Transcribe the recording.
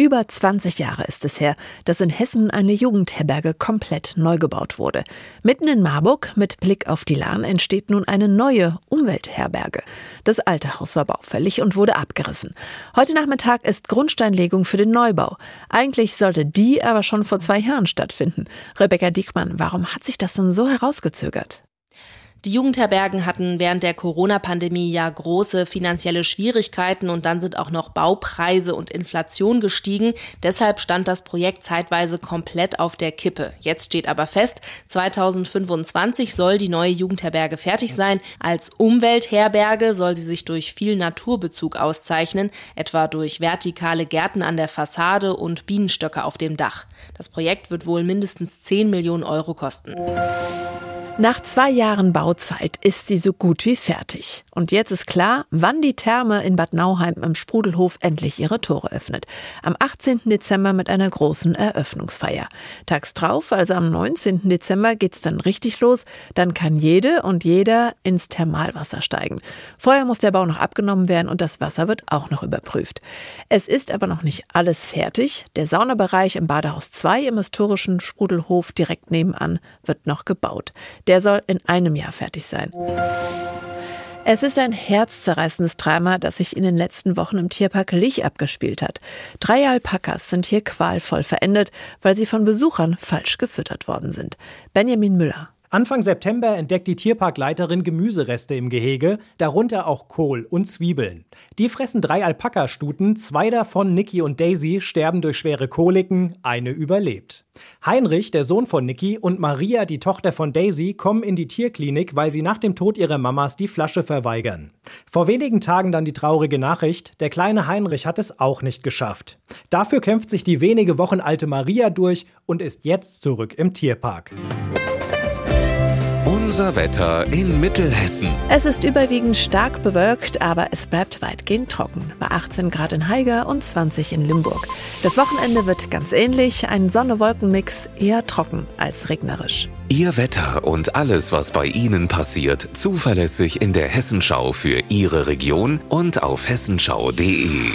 Über 20 Jahre ist es her, dass in Hessen eine Jugendherberge komplett neu gebaut wurde. Mitten in Marburg mit Blick auf die Lahn entsteht nun eine neue Umweltherberge. Das alte Haus war baufällig und wurde abgerissen. Heute Nachmittag ist Grundsteinlegung für den Neubau. Eigentlich sollte die aber schon vor zwei Jahren stattfinden. Rebecca Diekmann, warum hat sich das denn so herausgezögert? Die Jugendherbergen hatten während der Corona-Pandemie ja große finanzielle Schwierigkeiten und dann sind auch noch Baupreise und Inflation gestiegen. Deshalb stand das Projekt zeitweise komplett auf der Kippe. Jetzt steht aber fest, 2025 soll die neue Jugendherberge fertig sein. Als Umweltherberge soll sie sich durch viel Naturbezug auszeichnen, etwa durch vertikale Gärten an der Fassade und Bienenstöcke auf dem Dach. Das Projekt wird wohl mindestens 10 Millionen Euro kosten. Nach zwei Jahren Bauzeit ist sie so gut wie fertig. Und jetzt ist klar, wann die Therme in Bad Nauheim im Sprudelhof endlich ihre Tore öffnet. Am 18. Dezember mit einer großen Eröffnungsfeier. Tags drauf, also am 19. Dezember, geht's dann richtig los. Dann kann jede und jeder ins Thermalwasser steigen. Vorher muss der Bau noch abgenommen werden und das Wasser wird auch noch überprüft. Es ist aber noch nicht alles fertig. Der Saunabereich im Badehaus 2 im historischen Sprudelhof direkt nebenan wird noch gebaut. Der soll in einem Jahr fertig sein. Es ist ein herzzerreißendes Drama, das sich in den letzten Wochen im Tierpark Lich abgespielt hat. Drei Alpakas sind hier qualvoll verendet, weil sie von Besuchern falsch gefüttert worden sind. Benjamin Müller. Anfang September entdeckt die Tierparkleiterin Gemüsereste im Gehege, darunter auch Kohl und Zwiebeln. Die fressen drei Alpakastuten, zwei davon, Niki und Daisy, sterben durch schwere Koliken, eine überlebt. Heinrich, der Sohn von Niki, und Maria, die Tochter von Daisy, kommen in die Tierklinik, weil sie nach dem Tod ihrer Mamas die Flasche verweigern. Vor wenigen Tagen dann die traurige Nachricht, der kleine Heinrich hat es auch nicht geschafft. Dafür kämpft sich die wenige Wochen alte Maria durch und ist jetzt zurück im Tierpark. Unser Wetter in Mittelhessen. Es ist überwiegend stark bewölkt, aber es bleibt weitgehend trocken. Bei 18 Grad in Haiger und 20 in Limburg. Das Wochenende wird ganz ähnlich. Ein Sonne-Wolken-Mix eher trocken als regnerisch. Ihr Wetter und alles, was bei Ihnen passiert, zuverlässig in der Hessenschau für Ihre Region und auf hessenschau.de.